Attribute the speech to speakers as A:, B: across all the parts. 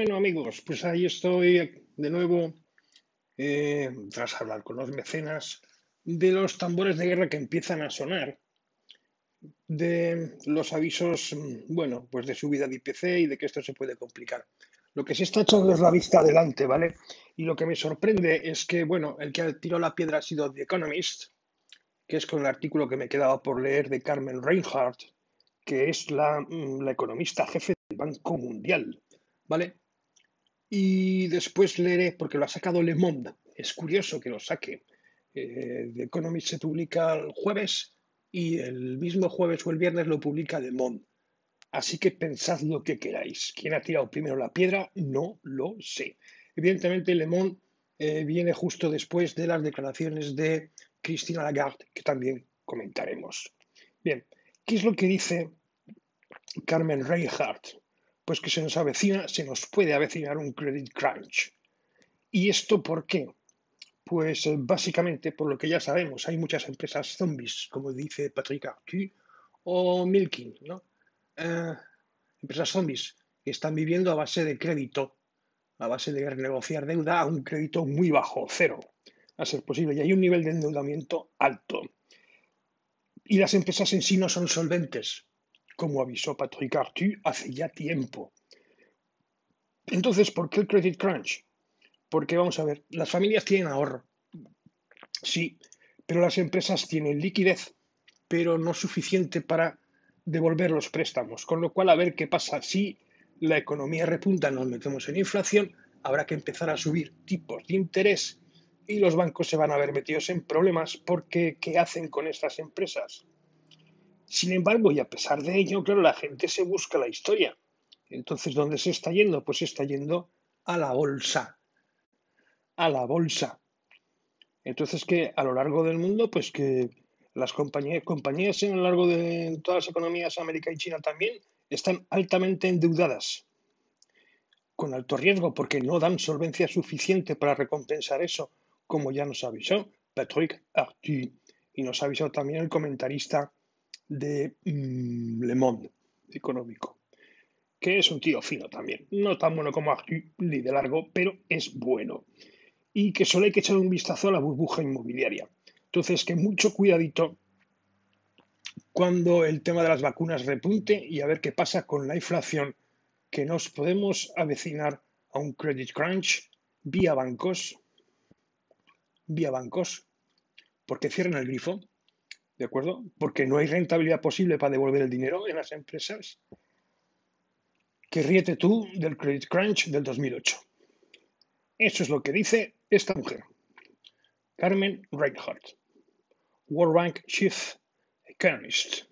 A: Bueno, amigos, pues ahí estoy de nuevo eh, tras hablar con los mecenas de los tambores de guerra que empiezan a sonar, de los avisos, mm, bueno, pues de subida de IPC y de que esto se puede complicar. Lo que se está echando es la vista adelante, ¿vale? Y lo que me sorprende es que, bueno, el que tiró la piedra ha sido The Economist, que es con el artículo que me quedaba por leer de Carmen Reinhardt, que es la, mm, la economista jefe del Banco Mundial, ¿vale? Y después leeré, porque lo ha sacado Le Monde, es curioso que lo saque. Eh, The Economist se publica el jueves y el mismo jueves o el viernes lo publica Le Monde. Así que pensad lo que queráis. ¿Quién ha tirado primero la piedra? No lo sé. Evidentemente, Le Monde eh, viene justo después de las declaraciones de Cristina Lagarde, que también comentaremos. Bien, ¿qué es lo que dice Carmen Reinhardt? Pues que se nos avecina, se nos puede avecinar un credit crunch. ¿Y esto por qué? Pues eh, básicamente por lo que ya sabemos, hay muchas empresas zombies, como dice Patrick Arthur, o Milking, ¿no? Eh, empresas zombies que están viviendo a base de crédito, a base de renegociar deuda a un crédito muy bajo, cero, a ser posible, y hay un nivel de endeudamiento alto. Y las empresas en sí no son solventes, como avisó Patrick Arthur hace ya tiempo. Entonces, ¿por qué el credit crunch? Porque vamos a ver, las familias tienen ahorro, sí, pero las empresas tienen liquidez, pero no suficiente para devolver los préstamos. Con lo cual, a ver qué pasa. Si la economía repunta, nos metemos en inflación, habrá que empezar a subir tipos de interés y los bancos se van a ver metidos en problemas porque ¿qué hacen con estas empresas? Sin embargo, y a pesar de ello, claro, la gente se busca la historia. Entonces, ¿dónde se está yendo? Pues se está yendo a la bolsa a la bolsa. Entonces que a lo largo del mundo, pues que las compañías, compañías a lo largo de todas las economías, América y China también, están altamente endeudadas, con alto riesgo, porque no dan solvencia suficiente para recompensar eso, como ya nos avisó Patrick Arthur. Y nos avisó también el comentarista de mm, Le Monde económico, que es un tío fino también. No tan bueno como ni de largo, pero es bueno y que solo hay que echar un vistazo a la burbuja inmobiliaria. Entonces, que mucho cuidadito cuando el tema de las vacunas repunte y a ver qué pasa con la inflación, que nos podemos avecinar a un credit crunch vía bancos, vía bancos, porque cierran el grifo, ¿de acuerdo? Porque no hay rentabilidad posible para devolver el dinero en las empresas. Que ríete tú del credit crunch del 2008. Eso es lo que dice esta mujer, Carmen Reinhardt, World Bank Chief Economist.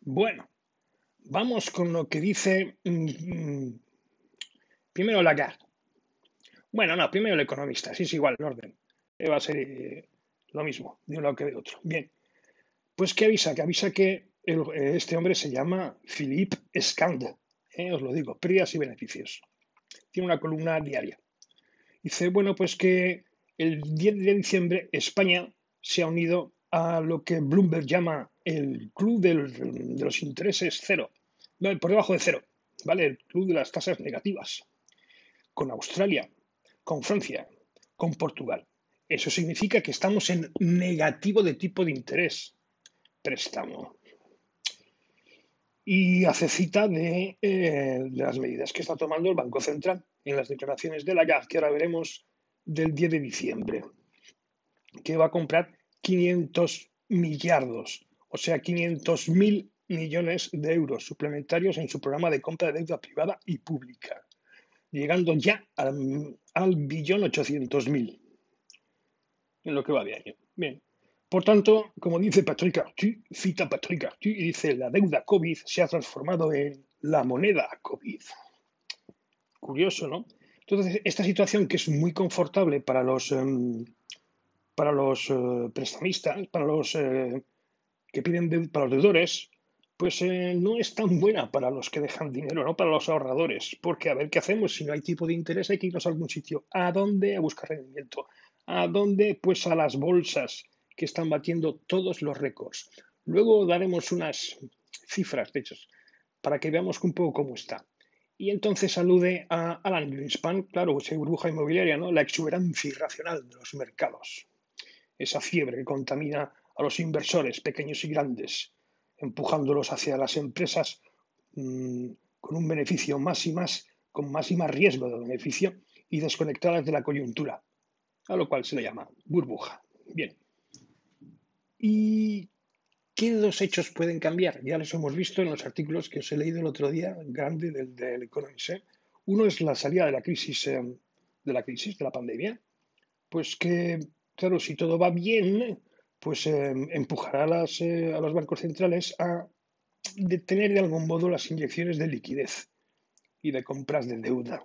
A: Bueno, vamos con lo que dice mm, primero Lagarde. Bueno, no, primero el economista, sí es igual el orden. Va a ser lo mismo, de un lado que de otro. Bien, pues ¿qué avisa? Que avisa que este hombre se llama Philippe Scand, eh, os lo digo, pérdidas y beneficios. Tiene una columna diaria. Dice, bueno, pues que el 10 de diciembre España se ha unido a lo que Bloomberg llama el club de los intereses cero, por debajo de cero, ¿vale? El club de las tasas negativas, con Australia, con Francia, con Portugal. Eso significa que estamos en negativo de tipo de interés, préstamo. Y hace cita de, eh, las medidas que está tomando el Banco Central en las declaraciones de la GAF, que ahora veremos del 10 de diciembre, que va a comprar 500 millardos, o sea, 500 mil millones de euros suplementarios en su programa de compra de deuda privada y pública, llegando ya al, al billón 800 mil en lo que va de año. Bien. Por tanto, como dice Patrick Arthur, cita Patrick Arthur y dice, la deuda COVID se ha transformado en la moneda COVID. Curioso, ¿no? Entonces, esta situación que es muy confortable para los, em, para los eh, prestamistas, para los eh, que piden para los deudores, pues eh, no es tan buena para los que dejan dinero, no para los ahorradores. Porque a ver qué hacemos si no hay tipo de interés, hay que irnos a algún sitio. ¿A dónde? A buscar rendimiento. ¿A dónde? Pues a las bolsas que están batiendo todos los récords. Luego daremos unas cifras, de hecho, para que veamos un poco cómo está. Y entonces alude a Alan Greenspan, claro, esa burbuja inmobiliaria, ¿no? La exuberancia irracional de los mercados. Esa fiebre que contamina a los inversores pequeños y grandes, empujándolos hacia las empresas mmm, con un beneficio más y más, con más y más riesgo de beneficio y desconectadas de la coyuntura, a lo cual se le llama burbuja. Bien. ¿Y qué dos hechos pueden cambiar? Ya los hemos visto en los artículos que os he leído el otro día, grande del, del Economist. ¿eh? Uno es la salida de la crisis, eh, de la crisis, de la pandemia. Pues que, claro, si todo va bien, pues eh, empujará a, las, a los bancos centrales a detener de algún modo las inyecciones de liquidez y de compras de deuda.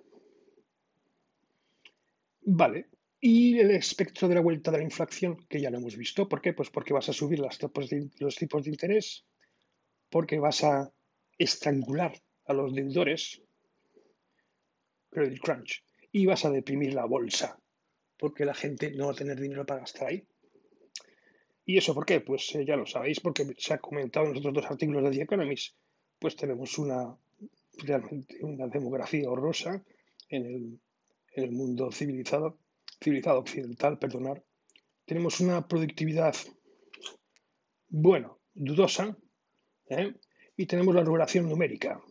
A: Vale, y el espectro de la vuelta de la inflación, que ya lo hemos visto. ¿Por qué? Pues porque vas a subir tipos de, los tipos de interés, porque vas a estrangular a los deudores, credit crunch, y vas a deprimir la bolsa, porque la gente no va a tener dinero para gastar ahí. ¿Y eso por qué? Pues eh, ya lo sabéis, porque se ha comentado en los dos artículos de The Economist. Pues tenemos una realmente una demografía horrorosa en el, en el mundo civilizado civilizado occidental, perdonar, tenemos una productividad, bueno, dudosa, ¿eh? y tenemos la regulación numérica.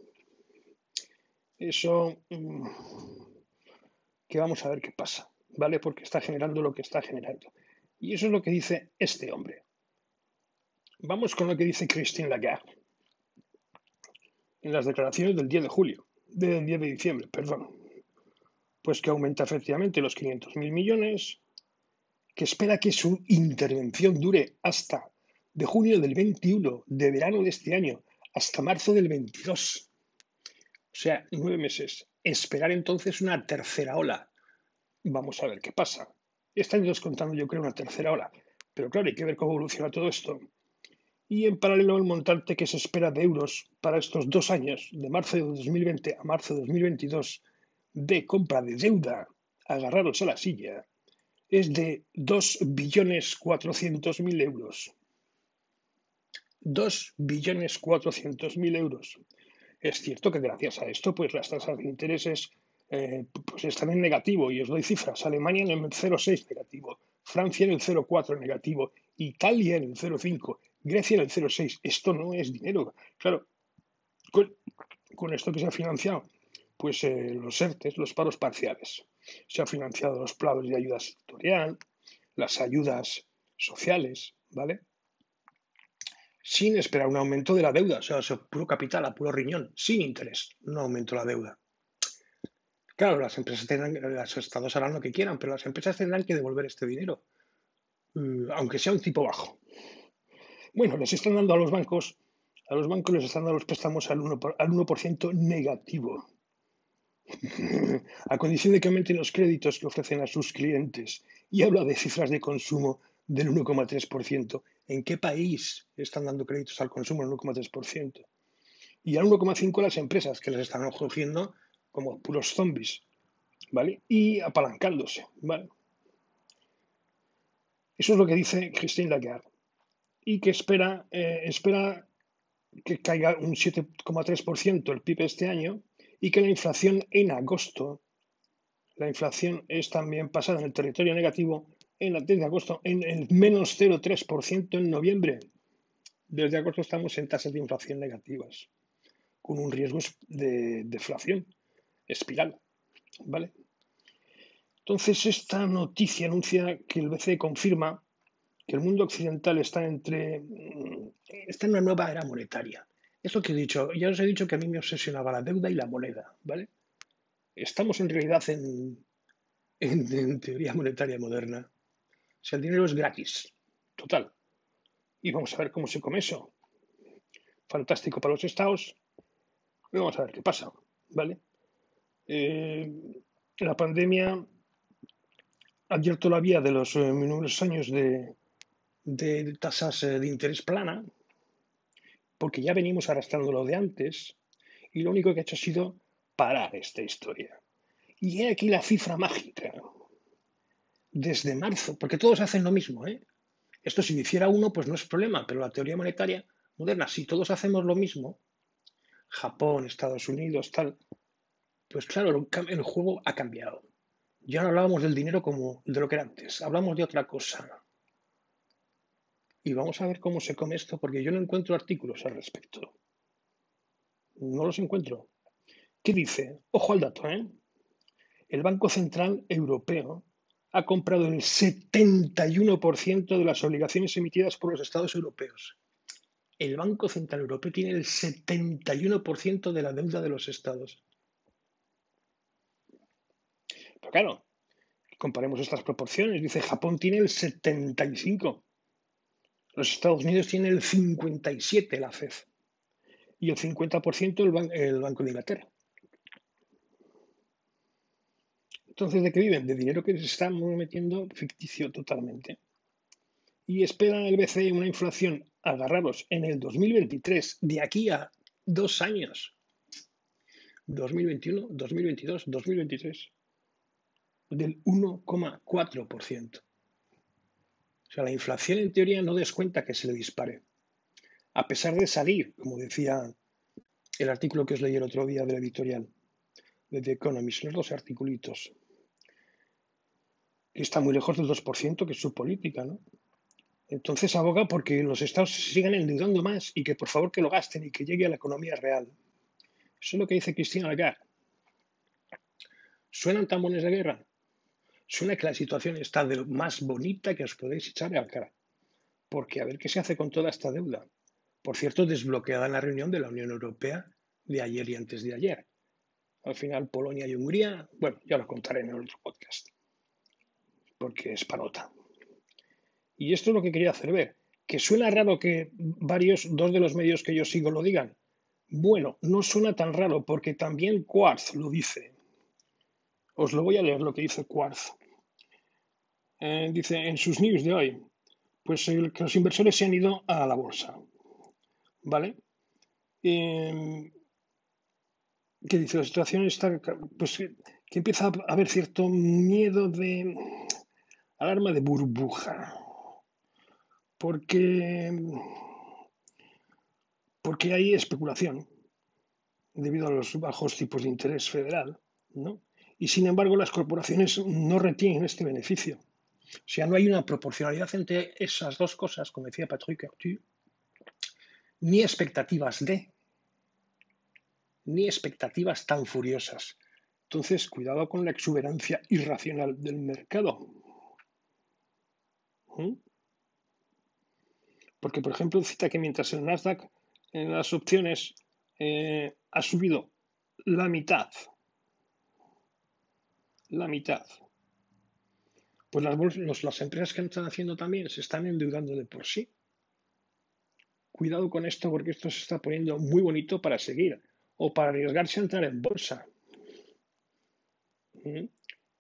A: Eso, mm, que vamos a ver qué pasa, ¿vale? Porque está generando lo que está generando. Y eso es lo que dice este hombre. Vamos con lo que dice Christine Lagarde en las declaraciones del 10 de julio, del 10 de diciembre, perdón pues que aumenta efectivamente los 500.000 millones, que espera que su intervención dure hasta de junio del 21, de verano de este año, hasta marzo del 22. O sea, nueve meses. Esperar entonces una tercera ola. Vamos a ver qué pasa. Están descontando, yo creo, una tercera ola. Pero claro, hay que ver cómo evoluciona todo esto. Y en paralelo, el montante que se espera de euros para estos dos años, de marzo de 2020 a marzo de 2022, de compra de deuda, agarraros a la silla, es de 2 billones 400 mil euros. 2 billones 400 mil euros. Es cierto que gracias a esto, pues las tasas de intereses eh, pues están en negativo y os doy cifras. Alemania en el 0,6 negativo, Francia en el 0,4 negativo, Italia en el 0,5, Grecia en el 0,6. Esto no es dinero. Claro, con esto que se ha financiado pues eh, los ERTES, los paros parciales. Se han financiado los planes de ayuda sectorial, las ayudas sociales, ¿vale? Sin esperar un aumento de la deuda, o sea, puro capital, a puro riñón, sin interés, no aumento la deuda. Claro, las empresas tendrán, los estados harán lo que quieran, pero las empresas tendrán que devolver este dinero, mm, aunque sea un tipo bajo. Bueno, les están dando a los bancos, a los bancos les están dando los préstamos al 1%, al 1 negativo a condición de que aumenten los créditos que ofrecen a sus clientes. Y habla de cifras de consumo del 1,3%. ¿En qué país están dando créditos al consumo del 1,3%? Y al 1,5% las empresas que les están cogiendo como puros zombies, ¿vale? Y apalancándose, ¿vale? Eso es lo que dice Christine Lagarde. Y que espera, eh, espera que caiga un 7,3% el PIB este año y que la inflación en agosto, la inflación es también pasada en el territorio negativo en la de agosto en el menos 0,3% en noviembre. Desde agosto estamos en tasas de inflación negativas, con un riesgo de deflación, espiral. ¿Vale? Entonces, esta noticia anuncia que el BCE confirma que el mundo occidental está entre está en una nueva era monetaria es lo que he dicho. Ya os he dicho que a mí me obsesionaba la deuda y la moneda, ¿vale? Estamos en realidad en, teoría monetaria moderna. O sea, el dinero es gratis, total. Y vamos a ver cómo se come eso. Fantástico para los estados. Vamos a ver qué pasa, ¿vale? Eh, la pandemia ha abierto la vía de los eh, años de, de tasas eh, de interés plana, porque ya venimos arrastrándolo de antes y lo único que ha hecho ha sido parar esta historia. Y he aquí la cifra mágica. Desde marzo, porque todos hacen lo mismo, ¿eh? Esto si lo hiciera uno, pues no es problema, pero la teoría monetaria moderna, si todos hacemos lo mismo, Japón, Estados Unidos, tal, Pues claro, el juego ha cambiado. Ya no hablábamos del dinero como de lo que era antes, hablamos de otra cosa. Y vamos a ver cómo se come esto, porque yo no encuentro artículos al respecto. No los encuentro. ¿Qué dice? Ojo al dato, ¿eh? El Banco Central Europeo ha comprado el 71% de las obligaciones emitidas por los estados europeos. El Banco Central Europeo tiene el 71% de la deuda de los estados. Pero claro, comparemos estas proporciones. Dice, Japón tiene el 75%. Los Estados Unidos tienen el 57%, la FED. Y el 50% el, el Banco de Inglaterra. Entonces, ¿de qué viven? De dinero que se está metiendo ficticio totalmente. Y esperan el BCE una inflación, agarraros, en el 2023, de aquí a dos años. 2021, 2022, 2023, del 1,4%. O sea, la inflación en teoría no descuenta que se le dispare. A pesar de salir, como decía el artículo que os leí el otro día de la editorial de The Economist, los dos articulitos que está muy lejos del 2%, que es su política, ¿no? Entonces aboga porque los estados se sigan endeudando más y que por favor que lo gasten y que llegue a la economía real. Eso es lo que dice Cristina Lagarde. ¿Suenan tambores de guerra? Suena que la situación está de lo más bonita que os podéis echar a la cara. Porque a ver qué se hace con toda esta deuda. Por cierto, desbloqueada en la reunión de la Unión Europea de ayer y antes de ayer. Al final, Polonia y Hungría, bueno, ya lo contaré en el otro podcast porque es parota. Y esto es lo que quería hacer ver, que suena raro que varios, dos de los medios que yo sigo lo digan. Bueno, no suena tan raro porque también Quartz lo dice. Os lo voy a leer lo que dice Quartz. Eh, dice en sus news de hoy, pues que los inversores se han ido a la bolsa. ¿Vale? Eh, que dice la situación está, pues que empieza a haber cierto miedo de alarma de burbuja. Porque, porque hay especulación debido a los bajos tipos de interés federal, ¿no? Y sin embargo, las corporaciones no retienen este beneficio. O sea, no hay una proporcionalidad entre esas dos cosas, como decía Patrick Arthur, ni expectativas de, ni expectativas tan furiosas. Entonces, cuidado con la exuberancia irracional del mercado. ¿Mm? Porque, por ejemplo, cita que mientras el Nasdaq en las opciones eh, ha subido la mitad, la mitad, pues las, las empresas que están haciendo también se están endeudando de por sí. Cuidado con esto porque esto se está poniendo muy bonito para seguir o para arriesgarse a entrar en bolsa. ¿Mm?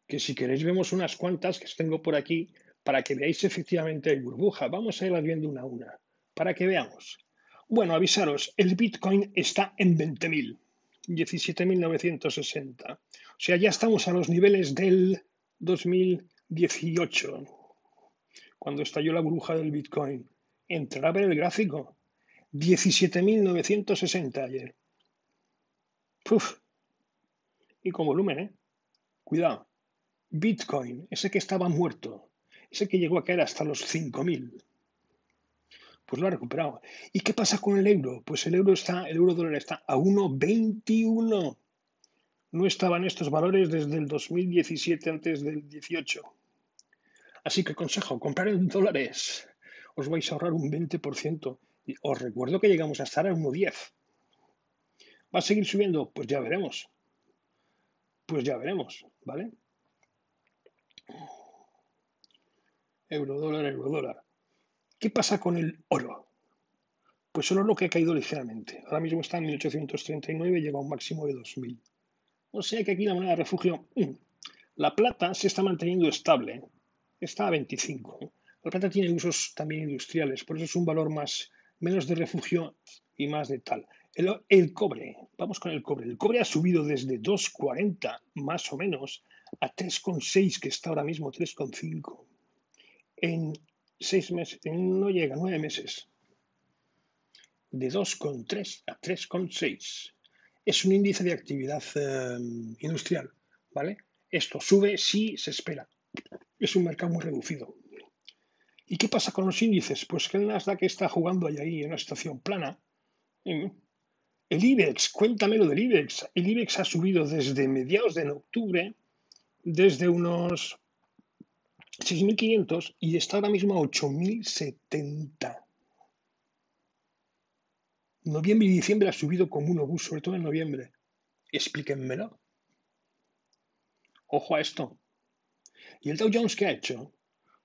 A: Que si queréis vemos unas cuantas que tengo por aquí para que veáis efectivamente el burbuja. Vamos a irlas viendo una a una, para que veamos. Bueno, avisaros, el Bitcoin está en 20.000, 17.960. O sea, ya estamos a los niveles del 2018, cuando estalló la burbuja del Bitcoin. Entrará a ver el gráfico. 17.960 ayer. Uf. Y con volumen, ¿eh? Cuidado. Bitcoin, ese que estaba muerto, ese que llegó a caer hasta los 5.000. Pues lo ha recuperado. ¿Y qué pasa con el euro? Pues el euro está, el euro dólar está a 1,21. No estaban estos valores desde el 2017, antes del 18. Así que consejo, comprar en dólares. Os vais a ahorrar un 20%. Y os recuerdo que llegamos a estar a 1,10. ¿Va a seguir subiendo? Pues ya veremos. Pues ya veremos, ¿vale? euro dólar, euro dólar. ¿Qué pasa con el oro? Pues el oro que ha caído ligeramente. Ahora mismo está en 1839 y llega a un máximo de 2000. O sea que aquí la moneda de refugio, mm, la plata se está manteniendo estable. Está a 25. La plata tiene usos también industriales, por eso es un valor más, menos de refugio y más de tal. El, el, cobre, vamos con el cobre. El cobre ha subido desde 2,40 más o menos a 3,6, que está ahora mismo 3,5 en seis meses, no llega, nueve meses, de 2,3 a 3,6. Es un índice de actividad eh, industrial, ¿vale? Esto sube si se espera. Es un mercado muy reducido. ¿Y qué pasa con los índices? Pues que el Nasdaq está jugando ahí en una situación plana. El IBEX, cuéntame lo del IBEX. El IBEX ha subido desde mediados de octubre, desde unos 6.500 y está ahora mismo a 8.070. Noviembre y diciembre ha subido como un obús, sobre todo en noviembre. Explíquenmelo. Ojo a esto. ¿Y el Dow Jones qué ha hecho?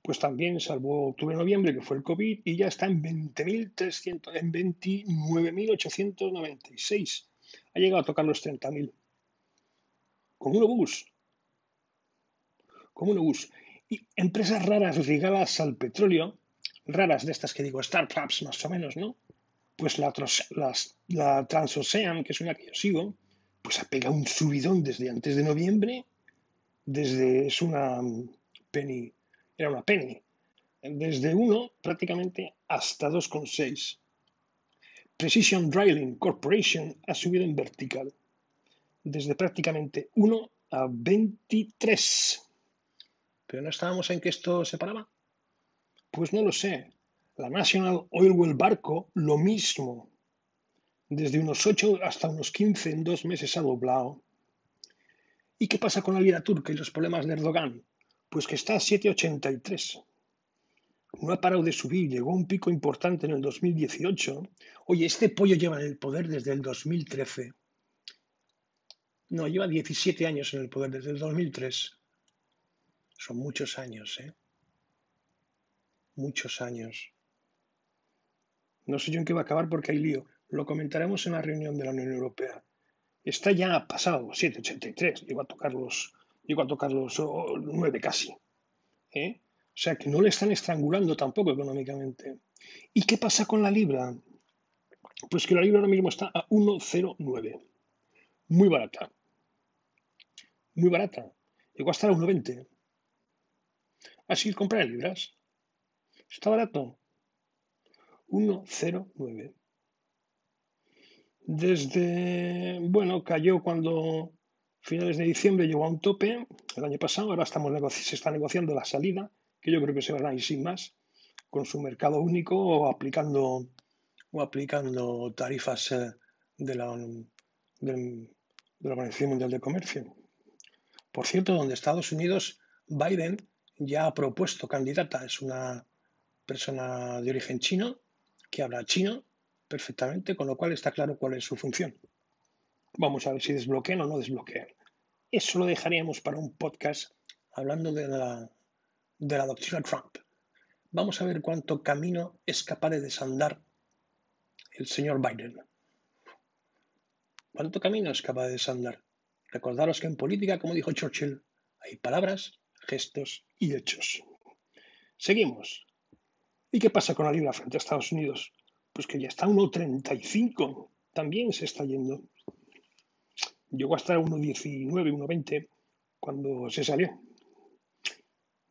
A: Pues también, salvo octubre-noviembre, que fue el COVID, y ya está en 20.300, en 29.896. Ha llegado a tocar los 30.000. Como un obús. Como un obús. Y empresas raras ligadas al petróleo, raras de estas que digo, startups más o menos, ¿no? Pues la, la Transocean, que es una que yo sigo, pues ha pegado un subidón desde antes de noviembre, desde, es una penny, era una penny, desde 1 prácticamente hasta 2,6. Precision Drilling Corporation ha subido en vertical, desde prácticamente 1 a 23. ¿Pero no estábamos en que esto se paraba? Pues no lo sé. La National Oil Well Barco, lo mismo. Desde unos 8 hasta unos 15 en dos meses ha doblado. ¿Y qué pasa con la lira turca y los problemas de Erdogan? Pues que está a 7,83. No ha parado de subir, llegó a un pico importante en el 2018. Oye, este pollo lleva en el poder desde el 2013. No, lleva 17 años en el poder desde el 2003. Son muchos años, ¿eh? Muchos años. No sé yo en qué va a acabar porque hay lío. Lo comentaremos en la reunión de la Unión Europea. Está ya pasado, 7,83. Llegó a tocar los, llegó a tocar los 9 casi. ¿eh? O sea que no le están estrangulando tampoco económicamente. ¿Y qué pasa con la libra? Pues que la libra ahora mismo está a 1,09. Muy barata. Muy barata. Llegó a estar a 1,20. Así comprar libras. Está barato. 1,09. Desde, bueno, cayó cuando finales de diciembre llegó a un tope el año pasado, ahora estamos se está negociando la salida, que yo creo que se va a ir sin más, con su mercado único o aplicando, o aplicando tarifas eh, de la, de la Organización Mundial de Comercio. Por cierto, donde Estados Unidos, Biden ya ha propuesto candidata. Es una persona de origen chino que habla chino perfectamente, con lo cual está claro cuál es su función. Vamos a ver si desbloquean o no desbloquean. Eso lo dejaríamos para un podcast hablando de la, de la doctrina Trump. Vamos a ver cuánto camino es capaz de desandar el señor Biden. ¿Cuánto camino es capaz de desandar? Recordaros que en política, como dijo Churchill, hay palabras gestos y hechos. Seguimos. ¿Y qué pasa con la libra frente a Estados Unidos? Pues que ya está a 1,35. También se está yendo. Llegó a estar a 1,19, 1,20 cuando se salió.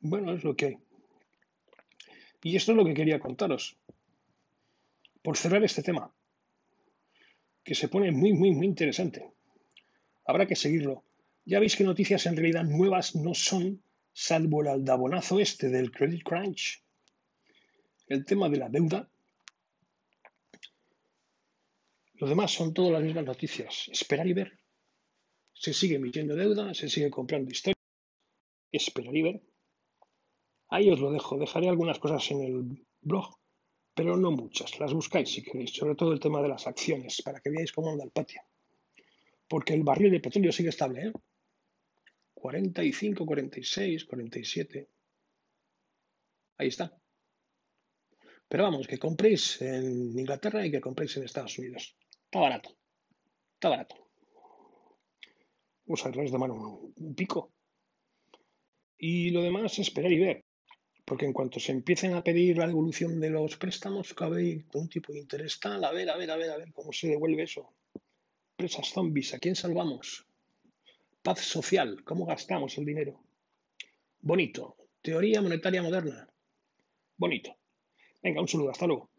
A: Bueno, es lo que hay. Y esto es lo que quería contaros. Por cerrar este tema, que se pone muy, muy, muy interesante. Habrá que seguirlo. Ya veis que noticias en realidad nuevas no son salvo el aldabonazo este del credit crunch, el tema de la deuda, lo demás son todas las mismas noticias. Esperar y ver. Se sigue emitiendo deuda, se sigue comprando historias. Esperar y ver. Ahí os lo dejo. Dejaré algunas cosas en el blog, pero no muchas. Las buscáis si queréis. Sobre todo el tema de las acciones, para que veáis cómo anda el patio. Porque el barril de petróleo sigue estable, ¿eh? 45, 46, 47. Ahí está. Pero vamos, que compréis en Inglaterra y que compréis en Estados Unidos. Está barato. Está barato. A de mano un pico. Y lo demás, esperar y ver. Porque en cuanto se empiecen a pedir la devolución de los préstamos, cabe un tipo de interés tal, a ver, a ver, a ver, a ver cómo se devuelve eso. Presas zombies, ¿a quién salvamos? Paz social, ¿cómo gastamos el dinero? Bonito. Teoría monetaria moderna. Bonito. Venga, un saludo, hasta luego.